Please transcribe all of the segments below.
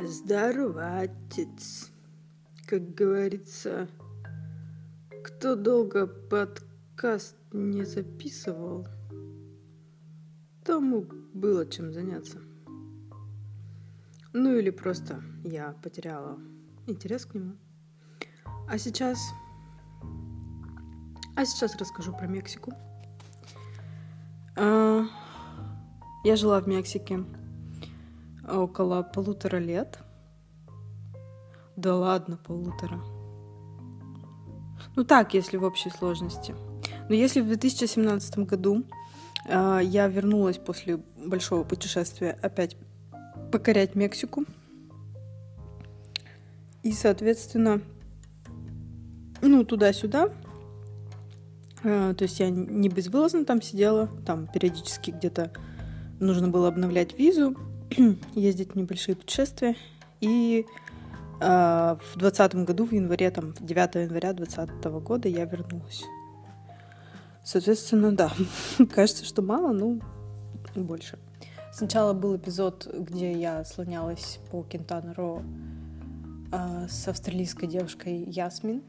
Здорово. Как говорится, кто долго подкаст не записывал, тому было чем заняться. Ну или просто я потеряла интерес к нему. А сейчас... А сейчас расскажу про Мексику. А, я жила в Мексике около полутора лет. Да ладно, полутора. Ну так, если в общей сложности. Но если в 2017 году э, я вернулась после большого путешествия опять покорять Мексику, и, соответственно, ну, туда-сюда, э, то есть я не безвылазно там сидела, там периодически где-то нужно было обновлять визу, ездить в небольшие путешествия. И э, в двадцатом году, в январе, там, 9 января 2020 года я вернулась. Соответственно, да, кажется, что мало, но больше. Сначала был эпизод, где я слонялась по Кентана-Ро э, с австралийской девушкой Ясмин,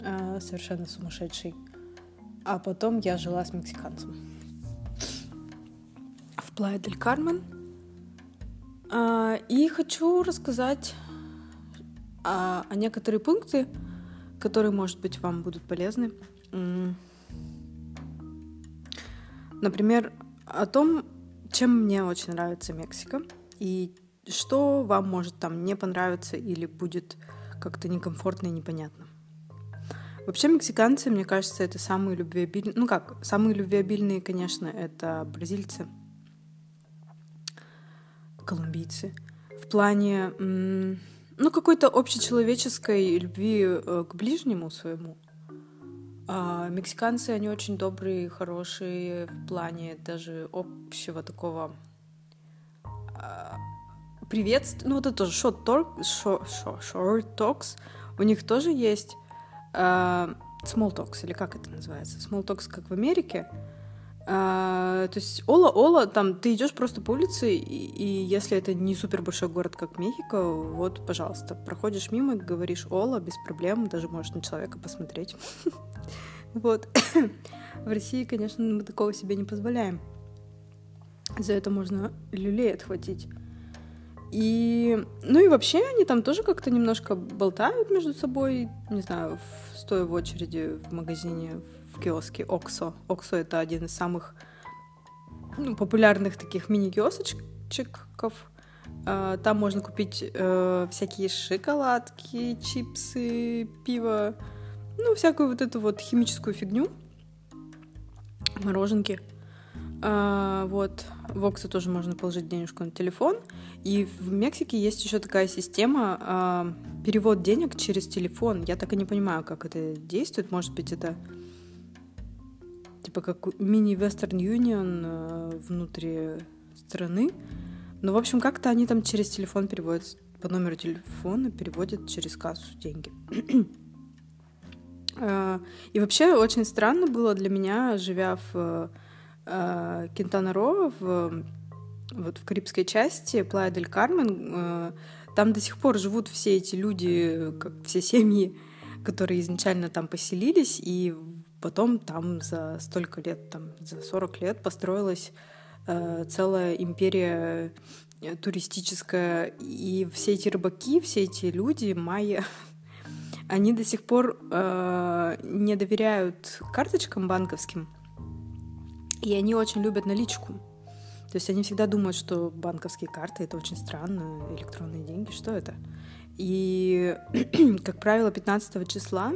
э, совершенно сумасшедшей. А потом я жила с мексиканцем. В Плая-дель-Кармен а, и хочу рассказать о, о некоторые пункты, которые, может быть, вам будут полезны. Например, о том, чем мне очень нравится Мексика и что вам может там не понравиться или будет как-то некомфортно и непонятно. Вообще мексиканцы, мне кажется, это самые любвеобильные, ну как, самые любвеобильные, конечно, это бразильцы – колумбийцы, в плане, ну, какой-то общечеловеческой любви э, к ближнему своему. А мексиканцы, они очень добрые, хорошие в плане даже общего такого а, приветствия. Ну, вот это тоже short, talk, short, short, short talks. У них тоже есть а, small talks, или как это называется? Small talks, как в Америке. А, то есть Ола-Ола, там ты идешь просто по улице, и, и если это не супер большой город, как Мехико, вот, пожалуйста, проходишь мимо, говоришь Ола без проблем, даже можешь на человека посмотреть. Вот. В России, конечно, мы такого себе не позволяем. За это можно люлей отхватить. И, ну и вообще они там тоже как-то немножко болтают между собой, не знаю, стоя в очереди в магазине, в киоске Оксо. Оксо — это один из самых ну, популярных таких мини-киосочков. А, там можно купить э, всякие шоколадки, чипсы, пиво, ну, всякую вот эту вот химическую фигню, мороженки. А, вот, в Оксо тоже можно положить денежку на телефон. И в Мексике есть еще такая система а, перевод денег через телефон. Я так и не понимаю, как это действует. Может быть, это типа как мини-Western Union э, внутри страны. Но, в общем, как-то они там через телефон переводят, по номеру телефона переводят через кассу деньги. Э, и вообще очень странно было для меня, живя в э, Кентана-Ро, в, вот в карибской части, Плая дель Кармен, там до сих пор живут все эти люди, как все семьи, которые изначально там поселились, и Потом там за столько лет, там за 40 лет построилась э, целая империя э, туристическая. И все эти рыбаки, все эти люди, майя, они до сих пор э, не доверяют карточкам банковским. И они очень любят наличку. То есть они всегда думают, что банковские карты это очень странно, электронные деньги, что это? И, как правило, 15 числа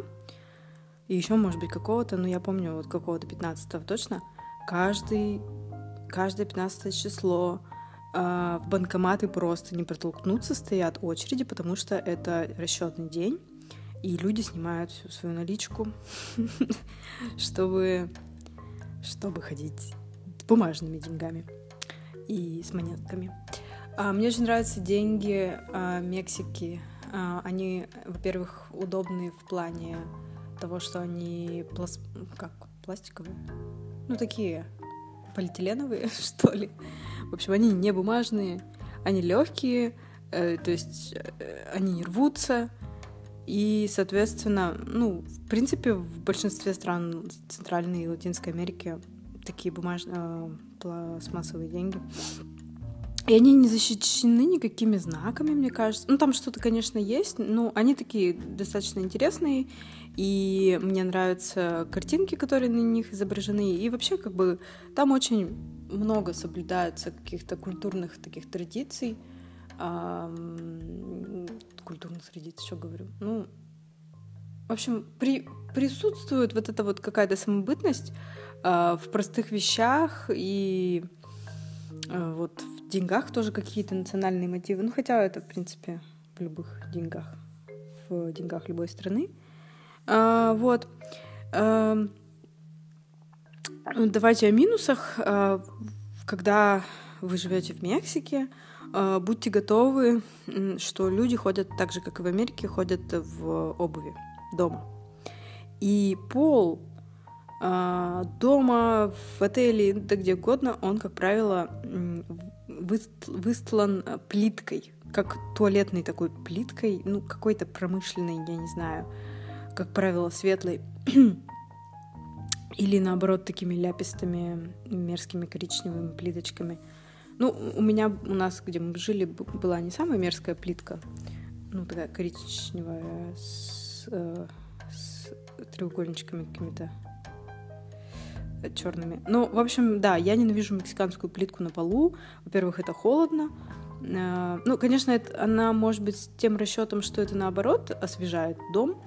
и еще, может быть, какого-то, ну, я помню, вот какого-то 15 точно, каждый, каждое 15 число э, в банкоматы просто не протолкнуться, стоят очереди, потому что это расчетный день, и люди снимают всю свою наличку, чтобы, чтобы ходить бумажными деньгами и с монетками. А, мне очень нравятся деньги а, Мексики. А, они, во-первых, удобные в плане того, что они пласт... как пластиковые, ну такие полиэтиленовые, что ли. В общем, они не бумажные, они легкие, Э, то есть э, они не рвутся, и, соответственно, ну, в принципе, в большинстве стран Центральной и Латинской Америки такие бумажные э, пластмассовые деньги. И они не защищены никакими знаками, мне кажется. Ну, там что-то, конечно, есть, но они такие достаточно интересные, и мне нравятся картинки, которые на них изображены, и вообще, как бы, там очень много соблюдается каких-то культурных таких традиций, культурных традиций, что говорю, ну, в общем, при, присутствует вот эта вот какая-то самобытность э, в простых вещах и э, вот в деньгах тоже какие-то национальные мотивы. Ну, хотя это, в принципе, в любых деньгах, в деньгах любой страны. Э, вот. Э, давайте о минусах. Э, когда вы живете в Мексике, а, будьте готовы, что люди ходят так же, как и в Америке, ходят в обуви дома. И пол а, дома, в отеле, да где угодно, он, как правило, выстлан плиткой, как туалетной такой плиткой, ну, какой-то промышленной, я не знаю, как правило, светлой. Или наоборот, такими ляпистыми, мерзкими коричневыми плиточками – ну, у меня, у нас, где мы жили, была не самая мерзкая плитка, ну, такая коричневая, с, э, с треугольничками какими-то черными. Ну, в общем, да, я ненавижу мексиканскую плитку на полу. Во-первых, это холодно. Э, ну, конечно, это, она может быть с тем расчетом, что это наоборот освежает дом,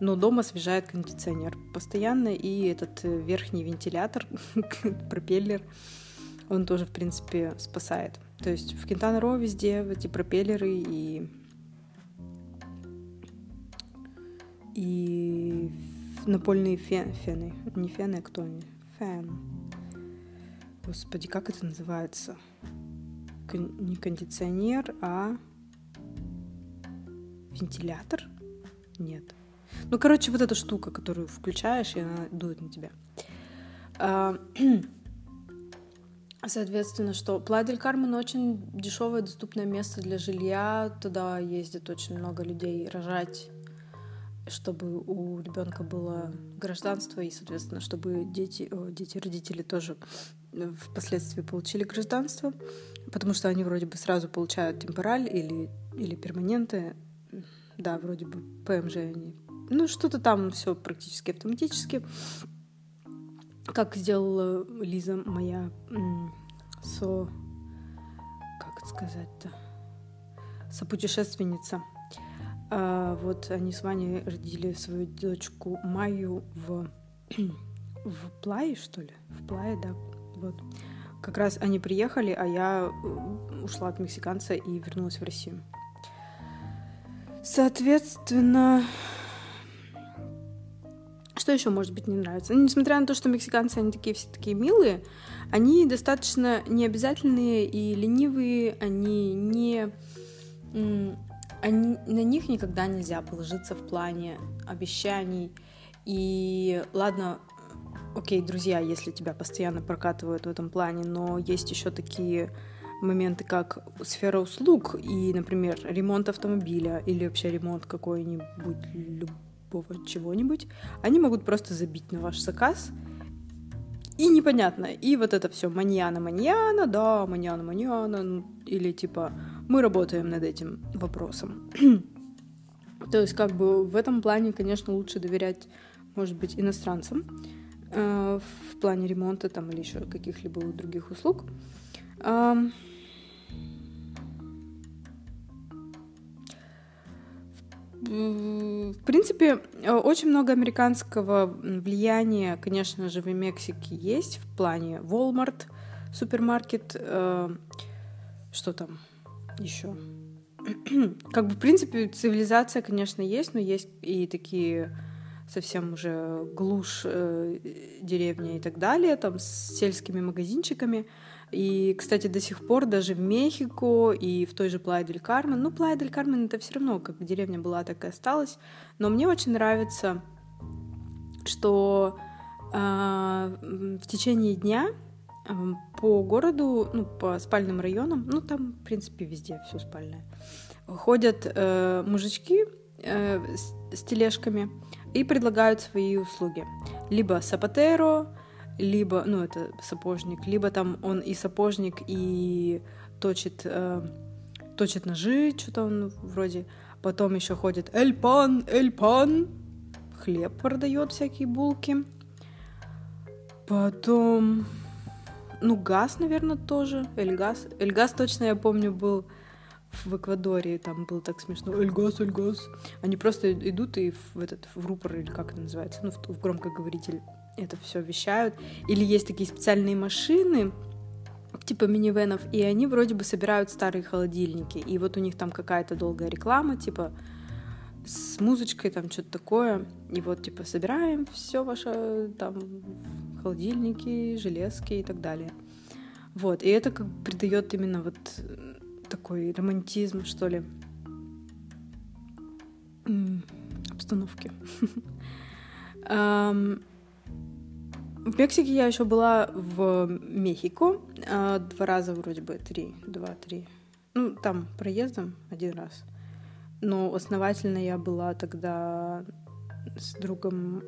но дом освежает кондиционер постоянно, и этот э, верхний вентилятор, пропеллер, он тоже, в принципе, спасает. То есть в Кентана Ро везде эти пропеллеры и и напольные фен, фены. Не фены, а кто они? Фен. Господи, как это называется? Кон- не кондиционер, а вентилятор? Нет. Ну, короче, вот эта штука, которую включаешь, и она дует на тебя. А, Соответственно, что Плайдель Кармен очень дешевое доступное место для жилья. Туда ездит очень много людей рожать, чтобы у ребенка было гражданство и, соответственно, чтобы дети, о, дети, родители тоже впоследствии получили гражданство, потому что они вроде бы сразу получают темпораль или, или перманенты. Да, вроде бы ПМЖ они. Ну, что-то там все практически автоматически как сделала Лиза, моя со... Как это сказать-то? Сопутешественница. А, вот они с Ваней родили свою дочку Майю в... в Плае, что ли? В Плае, да. Вот. Как раз они приехали, а я э, ушла от мексиканца и вернулась в Россию. Соответственно, что еще, может быть, не нравится? Ну, несмотря на то, что мексиканцы, они такие все такие милые, они достаточно необязательные и ленивые, они не... Они, на них никогда нельзя положиться в плане обещаний. И ладно, окей, друзья, если тебя постоянно прокатывают в этом плане, но есть еще такие моменты, как сфера услуг и, например, ремонт автомобиля или вообще ремонт какой-нибудь любого чего-нибудь, они могут просто забить на ваш заказ, и непонятно. И вот это все маньяна, маньяна, да, маньяна, маньяна, ну, или типа мы работаем над этим вопросом. То есть как бы в этом плане, конечно, лучше доверять, может быть, иностранцам э, в плане ремонта там или еще каких-либо других услуг. Э, в принципе, э, очень много американского влияния, конечно же, в Мексике есть в плане Walmart, супермаркет, э, что там еще. как бы, в принципе, цивилизация, конечно, есть, но есть и такие совсем уже глушь э, деревни и так далее, там с сельскими магазинчиками. И, кстати, до сих пор даже в Мехико и в той же Плая дель Кармен, ну, Плая дель Кармен это все равно как деревня была, так и осталась, но мне очень нравится, что э, в течение дня эм, по городу, ну, по спальным районам, ну, там, в принципе, везде все спальное, ходят э, мужички э, с, с тележками и предлагают свои услуги. Либо сапатеро, либо, ну, это сапожник, либо там он и сапожник, и точит, э, точит ножи, что-то он вроде. Потом еще ходит эльпан, эльпан, хлеб продает всякие булки. Потом, ну, газ, наверное, тоже. Эльгаз. Эльгаз точно, я помню, был в Эквадоре, там было так смешно. Эльгаз, Эльгаз. Они просто идут и в этот в рупор, или как это называется, ну, в, в громкоговоритель это все вещают. Или есть такие специальные машины, типа минивенов, и они вроде бы собирают старые холодильники. И вот у них там какая-то долгая реклама, типа с музычкой, там что-то такое. И вот, типа, собираем все ваше, там, холодильники, железки и так далее. Вот, и это как придает именно вот такой романтизм, что ли, обстановке. В Мексике я еще была в Мехико а, два раза вроде бы, три, два-три. Ну, там проездом один раз. Но основательно я была тогда с другом,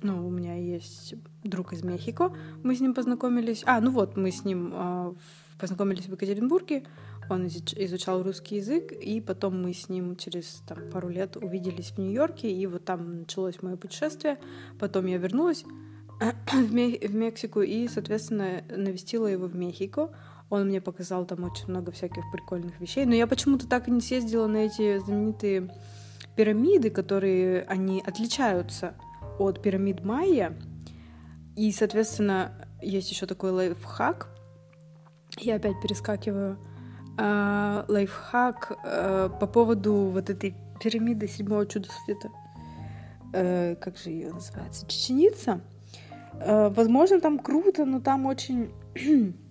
ну, у меня есть друг из Мехико, мы с ним познакомились. А, ну вот, мы с ним э, познакомились в Екатеринбурге, он изучал русский язык, и потом мы с ним через там, пару лет увиделись в Нью-Йорке, и вот там началось мое путешествие. Потом я вернулась в, Мексику и, соответственно, навестила его в Мехико. Он мне показал там очень много всяких прикольных вещей. Но я почему-то так и не съездила на эти знаменитые пирамиды, которые они отличаются от пирамид Майя. И, соответственно, есть еще такой лайфхак. Я опять перескакиваю. А, лайфхак а, по поводу вот этой пирамиды седьмого чуда света. А, как же ее называется? Чеченица. А, возможно, там круто, но там очень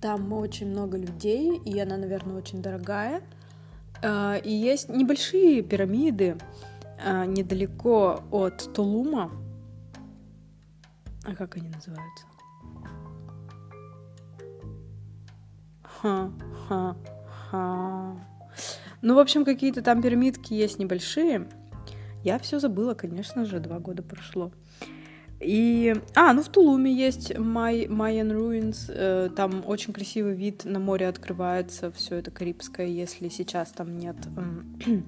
Там очень много людей, и она, наверное, очень дорогая. А, и есть небольшие пирамиды а, недалеко от Тулума. А как они называются? Ха-ха-ха. Ну, в общем, какие-то там пирамидки есть небольшие. Я все забыла, конечно же, два года прошло. И... А, ну в Тулуме есть Май... Mayan Ruins. Э, там очень красивый вид на море открывается. Все это карибское, если сейчас там нет э,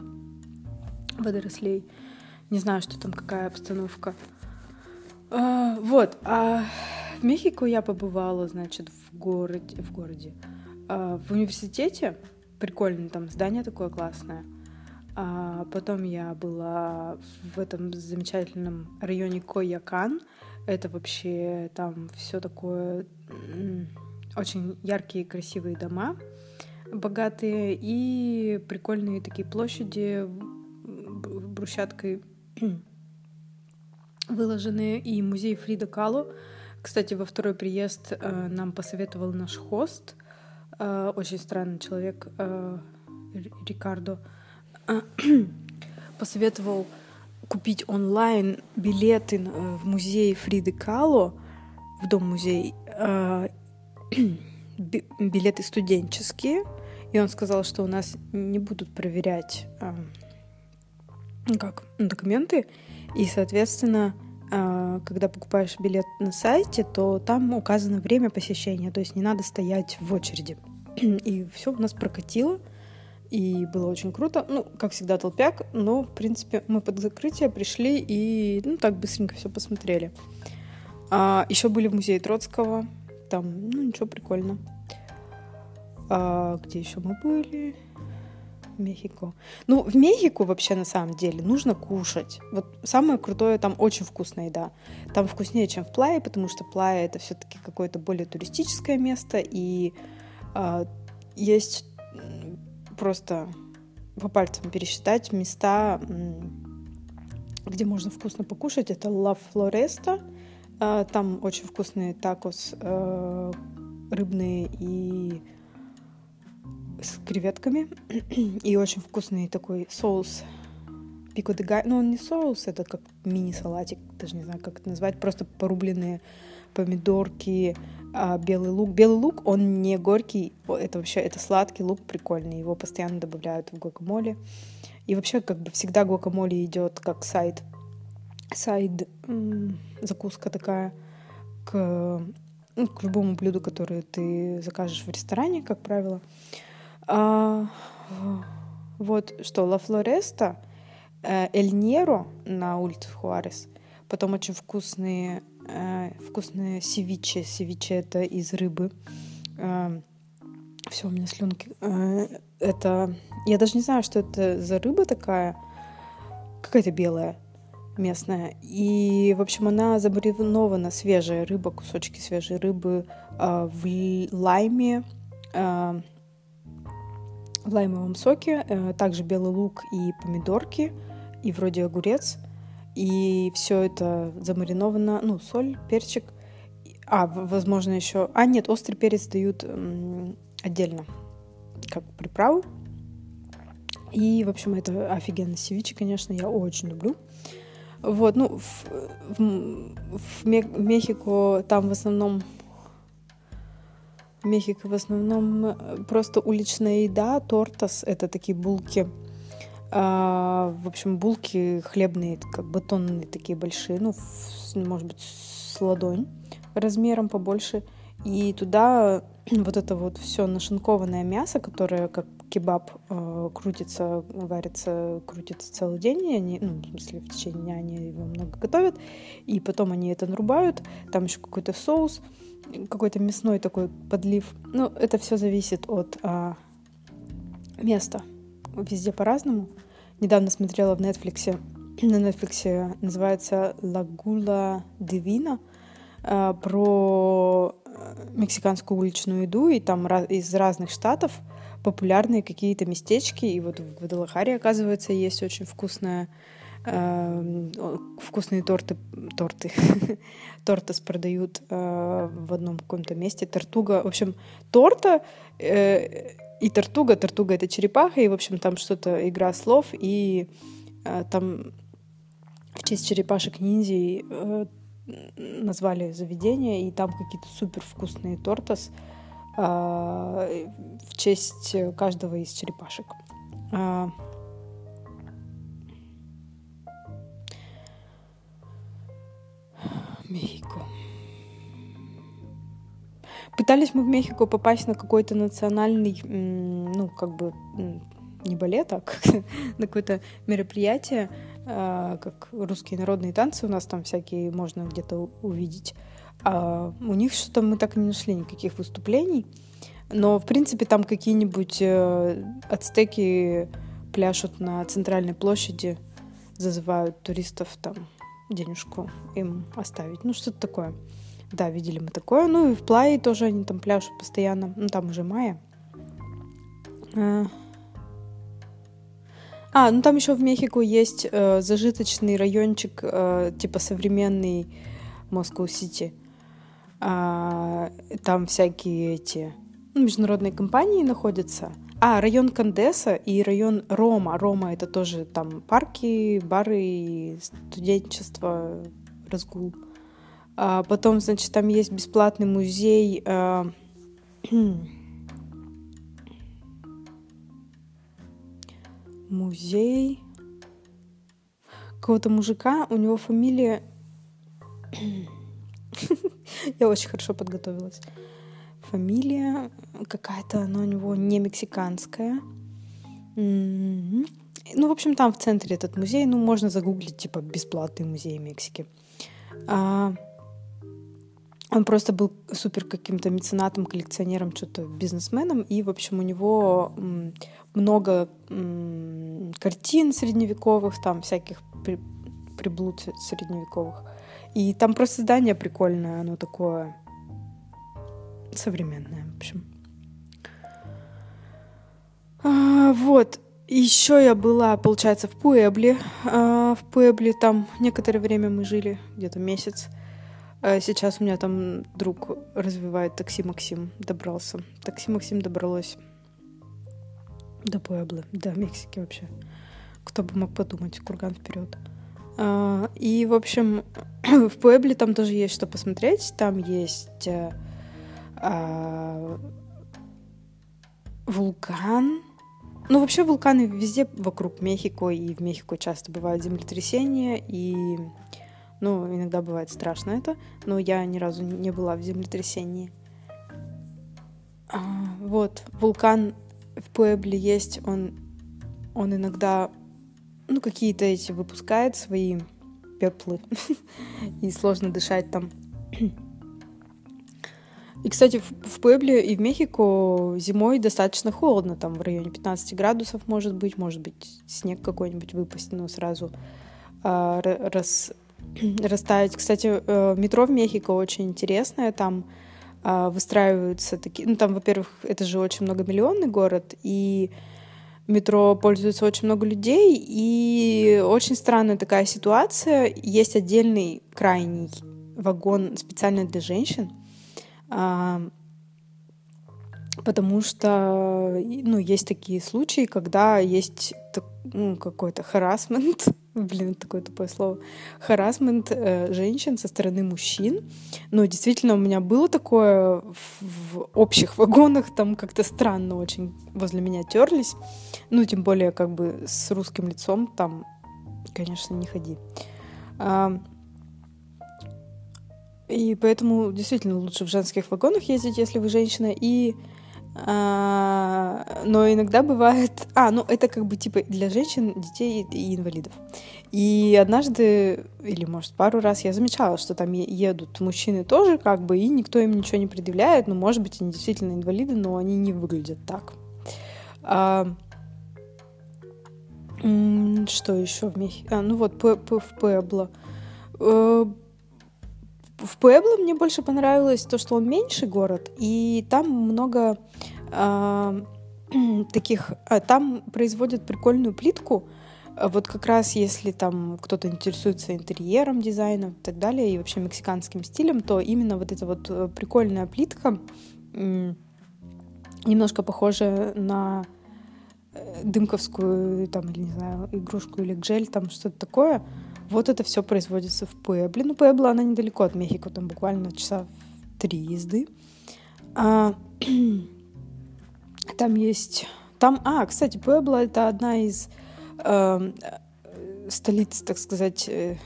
водорослей. Не знаю, что там, какая обстановка. А, вот. А в Мехико я побывала, значит, в городе... В городе. А, в университете. Прикольно, там здание такое классное. А потом я была в этом замечательном районе Койякан. Это вообще там все такое очень яркие, красивые дома, богатые и прикольные такие площади брусчаткой выложенные, и музей Фрида Калу. Кстати, во второй приезд э, нам посоветовал наш хост, э, очень странный человек, э, Рикардо, посоветовал купить онлайн билеты э, в музей Фриды Кало, в дом-музей, э, билеты студенческие, и он сказал, что у нас не будут проверять э, как документы, и, соответственно, когда покупаешь билет на сайте, то там указано время посещения, то есть не надо стоять в очереди. И все у нас прокатило и было очень круто. Ну, как всегда, толпяк, но, в принципе, мы под закрытие пришли и, ну, так быстренько все посмотрели. А, еще были в музее Троцкого, там, ну, ничего, прикольно. А, где еще мы были? Мехико. Ну, в Мехико вообще на самом деле нужно кушать. Вот самое крутое, там очень вкусная еда. Там вкуснее, чем в Плае, потому что Плая это все-таки какое-то более туристическое место, и а, есть просто по пальцам пересчитать места, где можно вкусно покушать. Это La Floresta. Там очень вкусные tacos э, рыбные и с креветками. И очень вкусный такой соус pico de gallo. Ну, он не соус, это как мини-салатик, даже не знаю, как это назвать. Просто порубленные помидорки, а, белый лук. Белый лук, он не горький, это вообще, это сладкий лук прикольный. Его постоянно добавляют в гуакамоле. И вообще, как бы всегда гуакамоле идет как side, side закуска такая к, ну, к любому блюду, которое ты закажешь в ресторане, как правило. А, вот что, La Floresta, э, El Nero на улице Хуарес, потом очень вкусные, э, вкусные севичи. Севичи это из рыбы. Э, Все, у меня слюнки. Это... Я даже не знаю, что это за рыба такая. Какая-то белая местная. И, в общем, она замаринована, свежая рыба, кусочки свежей рыбы в лайме, в лаймовом соке, э, также белый лук и помидорки, и вроде огурец. И все это замариновано, ну, соль, перчик. А, возможно, еще... А, нет, острый перец дают отдельно, как приправу. И, в общем, это офигенно. Севичи, конечно, я очень люблю. Вот, ну, в, в, в Мехико там в основном Мехико в основном э, просто уличная еда, тортас — это такие булки. А, в общем, булки хлебные, как батонные такие большие, ну, может быть, с ладонь размером побольше. И туда вот это вот все нашинкованное мясо, которое как кебаб э, крутится, варится, крутится целый день, и они, ну, в смысле, в течение дня они его много готовят, и потом они это нарубают, там еще какой-то соус, какой-то мясной такой подлив. Ну, это все зависит от а, места. Везде по-разному. Недавно смотрела в Netflix, на Netflix называется «Лагула Дивина», а, про э, мексиканскую уличную еду, и там из разных штатов популярные какие-то местечки, и вот в Гвадалахаре, оказывается, есть очень вкусная вкусные торты, торты, тортас продают э, в одном каком-то месте, тортуга, в общем, торта э, и тортуга, тортуга это черепаха, и, в общем, там что-то, игра слов, и э, там в честь черепашек ниндзей назвали заведение, и там какие-то супер вкусные тортас в честь каждого из черепашек. Мехико. Пытались мы в Мехико попасть на какой-то национальный, ну, как бы, не балет, а на какое-то мероприятие, а, как русские народные танцы у нас там всякие можно где-то увидеть. А у них что-то мы так и не нашли никаких выступлений. Но, в принципе, там какие-нибудь э, ацтеки пляшут на центральной площади, зазывают туристов там денежку им оставить. Ну, что-то такое. Да, видели мы такое. Ну, и в Плае тоже они там пляшут постоянно. Ну, там уже мая. А, а ну там еще в Мехико есть э, зажиточный райончик, э, типа современный Москва-Сити. А, там всякие эти ну, международные компании находятся. А, район Кандеса и район Рома. Рома это тоже там парки, бары, студенчество, разгул. А потом, значит, там есть бесплатный музей. А... музей какого-то мужика. У него фамилия... Я очень хорошо подготовилась фамилия какая-то, она у него не мексиканская. Mm-hmm. Ну, в общем, там в центре этот музей, ну, можно загуглить, типа, бесплатный музей Мексики. А, он просто был супер каким-то меценатом, коллекционером, что-то бизнесменом, и, в общем, у него много картин средневековых, там всяких при, приблуд средневековых. И там просто здание прикольное, оно такое современная, в общем. А, вот. Еще я была, получается, в Пуэбле. А, в Пуэбле там некоторое время мы жили, где-то месяц. А сейчас у меня там друг развивает такси Максим, добрался. Такси Максим добралось до Пуэблы, до Мексики вообще. кто бы мог подумать, курган вперед. А, и, в общем, в Пуэбле там тоже есть что посмотреть. Там есть э, вулкан. Ну, вообще вулканы везде вокруг Мехико, и в Мехико часто бывают землетрясения, и, ну, иногда бывает страшно это, но я ни разу не была в землетрясении. А, вот, вулкан в Пуэбле есть, он, он иногда ну, какие-то эти выпускает свои пеплы, и сложно дышать там. И, кстати, в, в Пуэбле и в Мехико зимой достаточно холодно, там в районе 15 градусов может быть, может быть снег какой-нибудь выпасть, но сразу э, рас, растаять. Кстати, э, метро в Мехико очень интересное, там э, выстраиваются такие, ну там, во-первых, это же очень многомиллионный город, и метро пользуется очень много людей, и очень странная такая ситуация. Есть отдельный крайний вагон специально для женщин, а, потому что ну, есть такие случаи, когда есть ну, какой-то харасмент блин, такое тупое слово, харасмент э, женщин со стороны мужчин. Но действительно у меня было такое в, в общих вагонах, там как-то странно очень возле меня терлись. Ну, тем более как бы с русским лицом там, конечно, не ходи. А, и поэтому действительно лучше в женских вагонах ездить, если вы женщина. И а, но иногда бывает... А, ну это как бы типа для женщин, детей и инвалидов. И однажды, или может пару раз я замечала, что там едут мужчины тоже как бы, и никто им ничего не предъявляет. Ну, может быть, они действительно инвалиды, но они не выглядят так. А, что еще в Мехико? А, ну вот, в Пуэбло. В Пуэбло мне больше понравилось то, что он меньший город, и там много э, таких... А, там производят прикольную плитку, вот как раз если там кто-то интересуется интерьером, дизайном и так далее, и вообще мексиканским стилем, то именно вот эта вот э, прикольная плитка немножко похожа на э, дымковскую, там, или не знаю, игрушку или гель, там что-то такое, вот это все производится в Пуэбле. Ну, Пуэбла, она недалеко от Мехико, там буквально часа три езды. А, там есть... Там, а, кстати, Пуэбла — это одна из э, столиц, так сказать, э,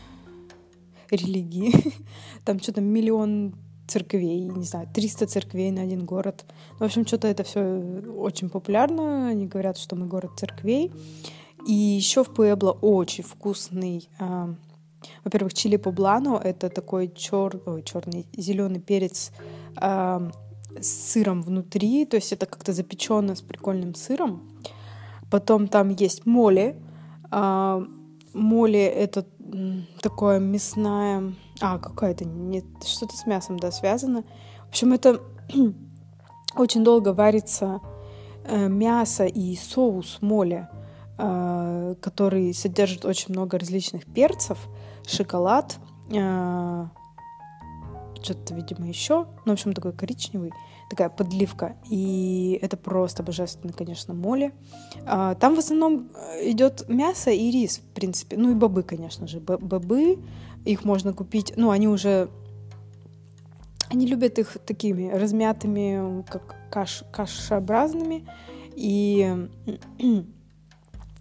религии. Там что-то миллион церквей, не знаю, 300 церквей на один город. В общем, что-то это все очень популярно. Они говорят, что мы город церквей. И еще в Пуэбло очень вкусный, э, во-первых, чили поблано. Это такой чер... Ой, черный зеленый перец э, с сыром внутри, то есть это как-то запечено с прикольным сыром. Потом там есть моли. Э, моли это такое мясная... А, какая-то... Нет, что-то с мясом, да, связано. В общем, это очень долго варится э, мясо и соус моли. Э, который содержит очень много различных перцев, шоколад, э, что-то, видимо, еще. Ну, в общем, такой коричневый, такая подливка. И это просто божественно, конечно, моли. Э, там в основном идет мясо и рис, в принципе. Ну и бобы, конечно же. Бобы, их можно купить. Ну, они уже... Они любят их такими размятыми, как каш, кашеобразными. И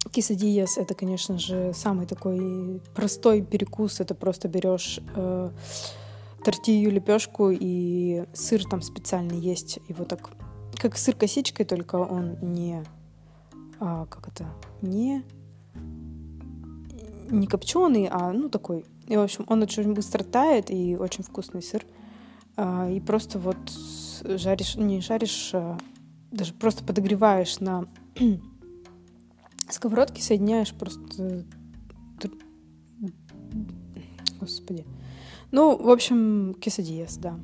Кисадиес — это, конечно же, самый такой простой перекус. Это просто берешь э, тортилью, лепешку и сыр там специальный есть. Его так, как сыр косичкой, только он не, а, как это, не, не копченый, а ну такой. И, в общем, он очень быстро тает и очень вкусный сыр. А, и просто вот жаришь, не жаришь, а даже просто подогреваешь на сковородки соединяешь просто... Господи. Ну, в общем, кесадиес, да.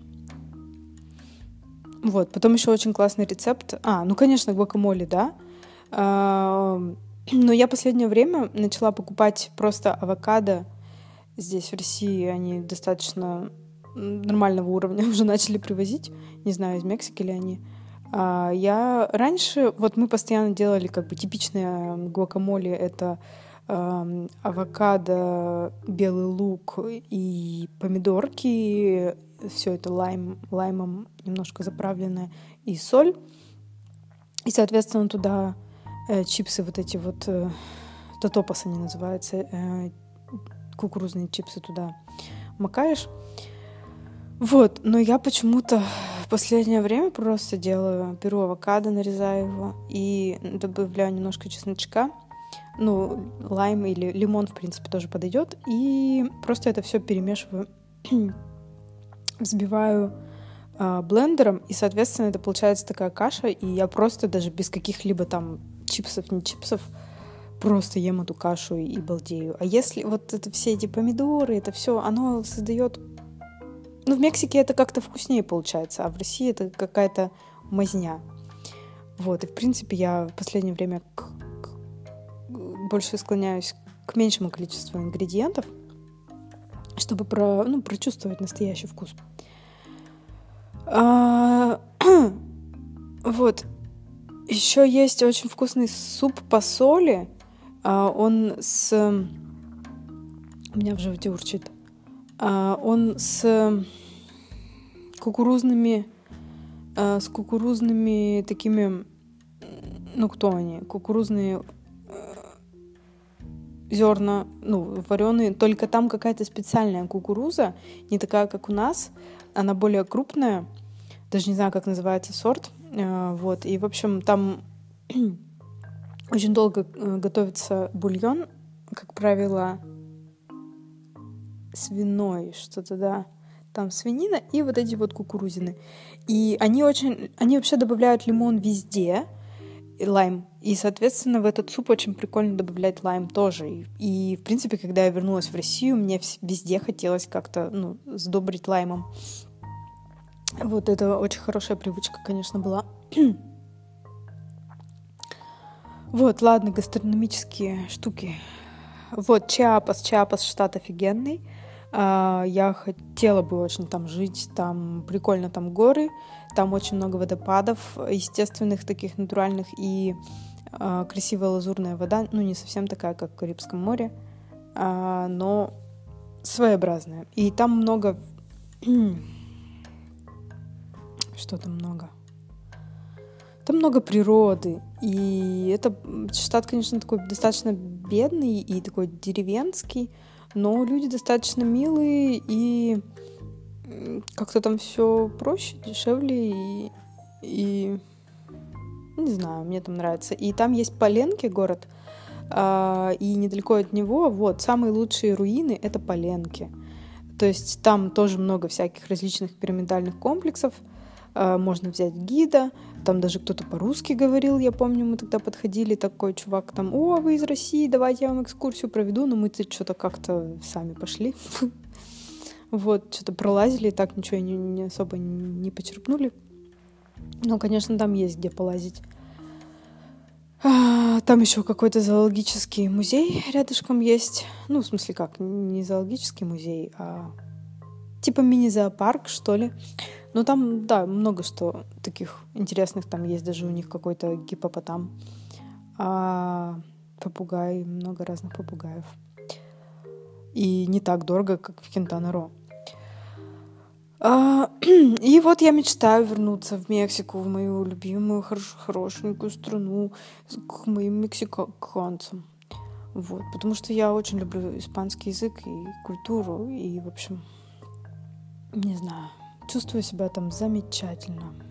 Вот, потом еще очень классный рецепт. А, ну, конечно, гуакамоле, да. А, но я последнее время начала покупать просто авокадо. Здесь, в России, они достаточно нормального уровня уже начали привозить. Не знаю, из Мексики ли они. А, я раньше, вот мы постоянно делали как бы типичное гуакамоле, это авокадо, белый лук и помидорки. Все это лайм, лаймом немножко заправленное и соль. И, соответственно, туда э, чипсы вот эти вот, э, тотопас они называются, э, кукурузные чипсы туда макаешь. Вот, но я почему-то последнее время просто делаю, беру авокадо, нарезаю его и добавляю немножко чесночка, ну, лайм или лимон, в принципе, тоже подойдет, и просто это все перемешиваю, взбиваю э, блендером, и, соответственно, это получается такая каша, и я просто даже без каких-либо там чипсов, не чипсов, просто ем эту кашу и балдею. А если вот это все эти помидоры, это все, оно создает ну, в Мексике это как-то вкуснее получается, а в России это какая-то мазня. Вот, и в принципе я в последнее время к, к, больше склоняюсь к меньшему количеству ингредиентов, чтобы про, ну, прочувствовать настоящий вкус. А, вот. Еще есть очень вкусный суп по соли. А, он с... У меня в животе урчит. А, он с кукурузными, а, с кукурузными такими, ну кто они, кукурузные э, зерна, ну, вареные, только там какая-то специальная кукуруза, не такая, как у нас, она более крупная, даже не знаю, как называется сорт, а, вот, и, в общем, там очень долго э, готовится бульон, как правило, свиной, что-то, да. Там свинина и вот эти вот кукурузины. И они очень... Они вообще добавляют лимон везде, и лайм. И, соответственно, в этот суп очень прикольно добавлять лайм тоже. И, в принципе, когда я вернулась в Россию, мне везде хотелось как-то, ну, сдобрить лаймом. Вот это очень хорошая привычка, конечно, была. вот, ладно, гастрономические штуки. Вот, Чиапас. Чиапас штат офигенный. А, я хотела бы очень там жить, там прикольно, там горы, там очень много водопадов, естественных таких натуральных и а, красивая лазурная вода, ну не совсем такая, как в Карибском море, а, но своеобразная. И там много... Что там много? Там много природы, и это штат, конечно, такой достаточно бедный и такой деревенский, но люди достаточно милые и как-то там все проще, дешевле и, и не знаю, мне там нравится. И там есть Поленки город, а, и недалеко от него вот самые лучшие руины это Поленки. То есть там тоже много всяких различных пирамидальных комплексов. А, можно взять гида, там даже кто-то по-русски говорил, я помню, мы тогда подходили, такой чувак там, о, вы из России, давайте я вам экскурсию проведу, но мы-то что-то как-то сами пошли. Вот, что-то пролазили, так ничего не, не особо не почерпнули. Но, конечно, там есть где полазить. А, там еще какой-то зоологический музей рядышком есть. Ну, в смысле как, не зоологический музей, а типа мини-зоопарк, что ли. Ну, там, да, много что таких интересных. Там есть даже у них какой-то гипопотам. А попугай, много разных попугаев. И не так дорого, как в Кентана-Ро. А, и вот я мечтаю вернуться в Мексику, в мою любимую, хорош, хорошенькую страну, к моим мексиканцам. Вот, потому что я очень люблю испанский язык и культуру, и, в общем, не знаю, чувствую себя там замечательно.